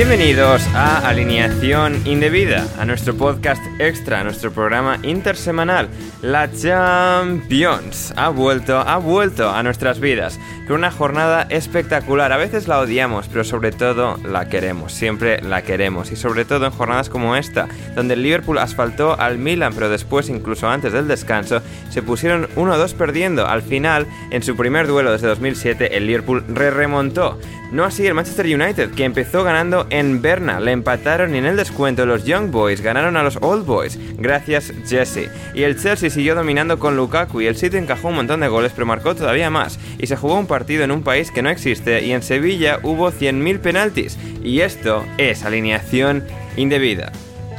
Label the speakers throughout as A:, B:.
A: Bienvenidos a Alineación Indebida, a nuestro podcast extra, a nuestro programa intersemanal. La Champions ha vuelto, ha vuelto a nuestras vidas con una jornada espectacular. A veces la odiamos, pero sobre todo la queremos, siempre la queremos. Y sobre todo en jornadas como esta, donde el Liverpool asfaltó al Milan, pero después, incluso antes del descanso, se pusieron 1-2 perdiendo. Al final, en su primer duelo desde 2007, el Liverpool re remontó. No así el Manchester United, que empezó ganando en Berna. Le empataron y en el descuento los Young Boys ganaron a los Old Boys. Gracias, Jesse. Y el Chelsea siguió dominando con Lukaku y el City encajó un montón de goles, pero marcó todavía más. Y se jugó un partido en un país que no existe y en Sevilla hubo 100.000 penaltis. Y esto es alineación indebida.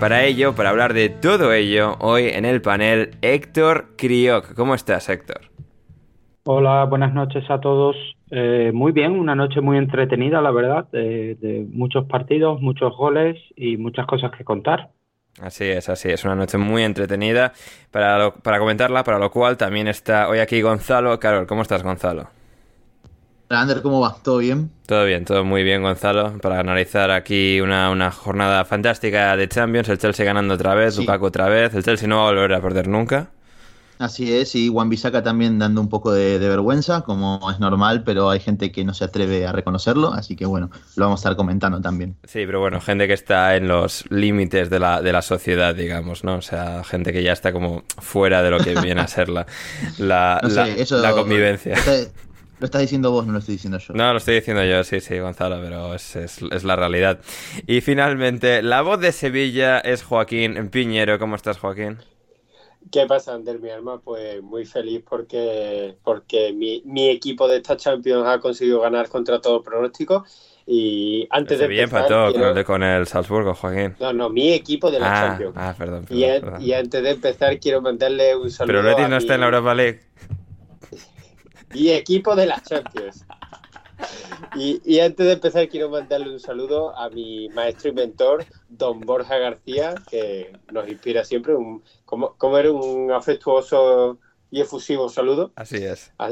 A: Para ello, para hablar de todo ello, hoy en el panel Héctor Crioc. ¿Cómo estás, Héctor?
B: Hola, buenas noches a todos. Eh, muy bien, una noche muy entretenida, la verdad, de, de muchos partidos, muchos goles y muchas cosas que contar.
A: Así es, así es, una noche muy entretenida para, lo- para comentarla, para lo cual también está hoy aquí Gonzalo. Carol, ¿cómo estás, Gonzalo?
C: Hola, Ander, ¿cómo va? ¿Todo bien?
A: Todo bien, todo muy bien, Gonzalo, para analizar aquí una, una jornada fantástica de Champions, el Chelsea ganando otra vez,
C: Sí.
A: Lukaku otra vez, el Chelsea no va a volver a perder nunca.
C: Así es, y Juan Bisaca también dando un poco de, de vergüenza, como es normal, pero hay gente que no se atreve a reconocerlo, así que bueno, lo vamos a estar comentando también.
A: Sí, pero bueno, gente que está en los límites de la, de la sociedad, digamos, ¿no? O sea, gente que ya está como fuera de lo que viene a ser la, la,
C: No sé,
A: la-
C: eso
A: la convivencia.
C: Lo, está- lo estás diciendo vos, no lo estoy diciendo yo.
A: No, lo estoy diciendo yo, sí, sí, Gonzalo, pero es, es- es la realidad. Y finalmente, la voz de Sevilla es Joaquín Piñero. ¿Cómo estás, Joaquín?
D: ¿Qué pasa, Ander, mi alma? Pues muy feliz porque, porque mi, mi equipo de esta Champions ha conseguido ganar contra todo pronóstico. Y antes de
A: Sevilla
D: empezar,
A: empató
D: quiero-
A: con, el, con el Salzburgo, Joaquín.
D: No, no, mi equipo de la
A: Ah,
D: Champions.
A: ah, perdón,
D: y,
A: perdón,
D: an-
A: perdón.
D: y antes de empezar, quiero mandarle un saludo
A: Pero Betis
D: a
A: no está en la Europa League.
D: Mi equipo de la Champions. Y, y antes de empezar, quiero mandarle un saludo a mi maestro y mentor, don Borja García, que nos inspira siempre. Un, como, como era un afectuoso y efusivo saludo.
A: Así es.
D: Ah,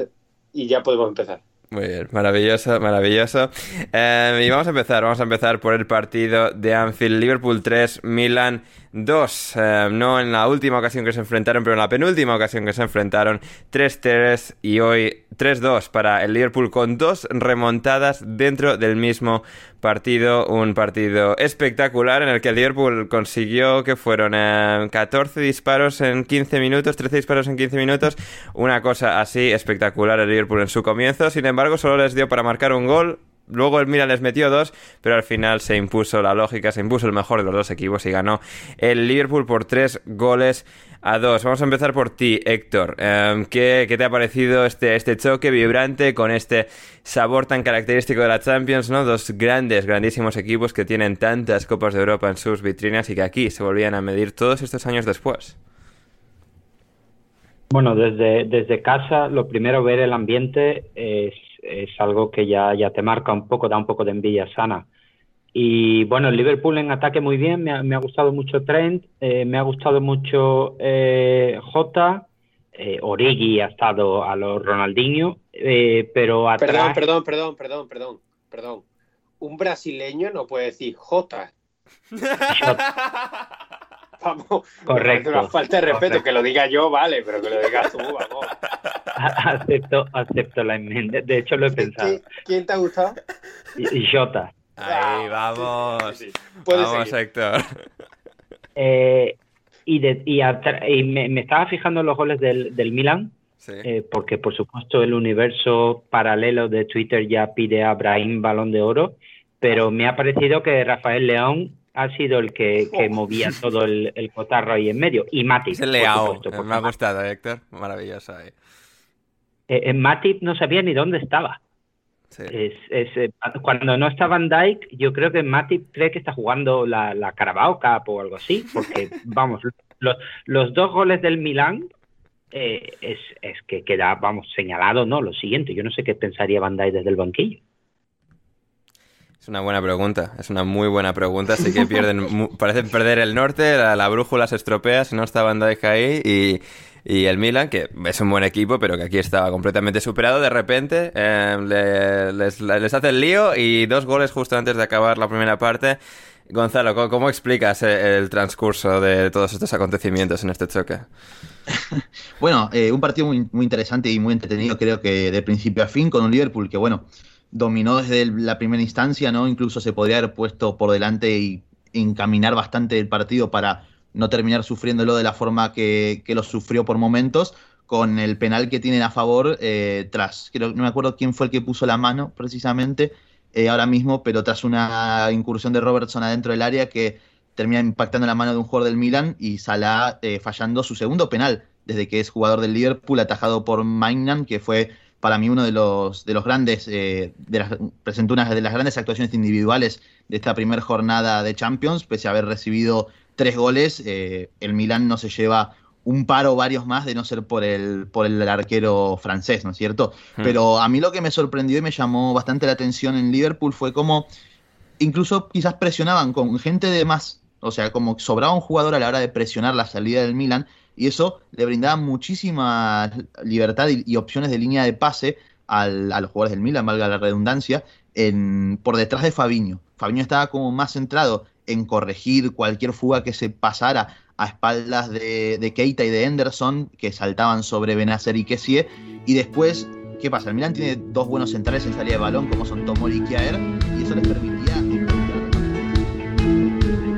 D: Y ya podemos empezar.
A: Muy bien, maravilloso, maravilloso. Eh, y vamos a empezar, vamos a empezar por el partido de Anfield, Liverpool 3, Milan 2. Eh, no en la última ocasión que se enfrentaron, pero en la penúltima ocasión que se enfrentaron, 3-3 y hoy 3-2 para el Liverpool con dos remontadas dentro del mismo partido. Un partido espectacular en el que el Liverpool consiguió que fueron eh, 14 disparos en 15 minutos, 13 disparos en 15 minutos. Una cosa así espectacular el Liverpool en su comienzo. Sin embargo, solo les dio para marcar un gol luego el Milan les metió dos, pero al final se impuso la lógica, se impuso el mejor de los dos equipos y ganó el Liverpool por tres goles a dos. Vamos a empezar por ti, Héctor. Em, ¿qué, te ha parecido este, este choque vibrante con este sabor tan característico de la Champions, ¿no? Dos grandes, grandísimos equipos que tienen tantas Copas de Europa en sus vitrinas y que aquí se volvían a medir todos estos años después.
B: Bueno, desde, desde casa, lo primero, ver el ambiente es, algo que ya, ya te marca un poco, da un poco de envidia sana. Y bueno, el Liverpool en ataque muy bien, me ha, me ha gustado mucho Trent, eh, me ha gustado mucho eh, Jota, eh, Origi ha estado a los Ronaldinho, eh, pero atrás...
D: Perdón, perdón, perdón, perdón, perdón, perdón. Un brasileño no puede decir Jota. vamos, correcto. Una falta de respeto, que lo diga yo, vale, pero que lo digas tú, vamos.
B: acepto, acepto la enmienda, de hecho lo he pensado.
D: ¿Quién te ha gustado?
B: Jota.
A: Ahí, vamos. vamos, Héctor.
B: Eh, y, de, y, me, estaba fijando en los goles del, del Milan, eh, porque por supuesto el universo paralelo de Twitter ya pide a Brahim balón de oro, pero me ha parecido que Rafael León ha sido el que, movía todo el, el, cotarro ahí en medio. Y Matip.
A: Es el Leao. Me ha gustado, Héctor. Maravilloso. Eh.
B: Eh, Matip no sabía ni dónde estaba. Es, eh, cuando no está Van Dyke, yo creo que Matip cree que está jugando la, la Carabao Cup o algo así, porque, vamos, los, los dos goles del Milán eh, es, es, que queda, vamos, señalado, ¿no? Lo siguiente, yo no sé qué pensaría Van Dyke desde el banquillo.
A: Es una buena pregunta, es una muy buena pregunta. Así que pierden, parecen perder el norte, la, brújula se estropea si no está Van Dijk ahí y, y, el Milan, que es un buen equipo, pero que aquí estaba completamente superado, de repente eh, les, hace el lío y dos goles justo antes de acabar la primera parte. Gonzalo, ¿cómo, explicas eh, el transcurso de todos estos acontecimientos en este choque?
C: bueno, eh, un partido muy, muy interesante y muy entretenido, creo que de principio a fin, con un Liverpool que, bueno, dominó desde la primera instancia, ¿no? Incluso se podría haber puesto por delante y encaminar bastante el partido para no terminar sufriéndolo de la forma que, lo sufrió por momentos, con el penal que tienen a favor eh, tras, no me acuerdo quién fue el que puso la mano precisamente eh, ahora mismo, pero tras una incursión de Robertson adentro del área que termina impactando la mano de un jugador del Milan y Salah eh, fallando su segundo penal desde que es jugador del Liverpool, atajado por Maignan, que fue para mí uno de los, de los grandes, eh, de las, presentó una de las grandes actuaciones individuales de esta primera jornada de Champions, pese a haber recibido tres goles, eh, el Milan no se lleva un par o varios más de no ser por el, por el arquero francés, ¿no es cierto? Hmm. Pero a mí lo que me sorprendió y me llamó bastante la atención en Liverpool fue cómo incluso quizás presionaban con gente de más, o sea, como sobraba un jugador a la hora de presionar la salida del Milan y eso le brindaba muchísima libertad y, opciones de línea de pase al, a los jugadores del Milan, valga la redundancia, en, por detrás de Fabiño. Fabiño estaba como más centrado en corregir cualquier fuga que se pasara a espaldas de, Keita y de Henderson, que saltaban sobre Benacer y Kessie, y después ¿Qué pasa? El Milan tiene dos buenos centrales en salida de balón, como son Tomori y Kiaer, y eso les permitía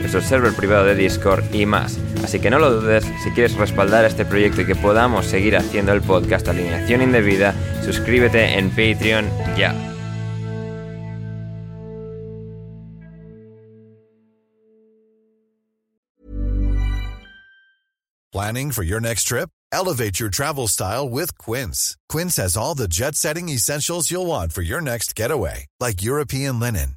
A: nuestro server privado de Discord y más. Así que no lo dudes, si quieres respaldar este proyecto y que podamos seguir haciendo el podcast Alineación Indebida, suscríbete en Patreon ya.
E: Planning for your next trip? Elevate your travel style with Quince. Quince has all the jet-setting essentials you'll want for your next getaway, like European linen,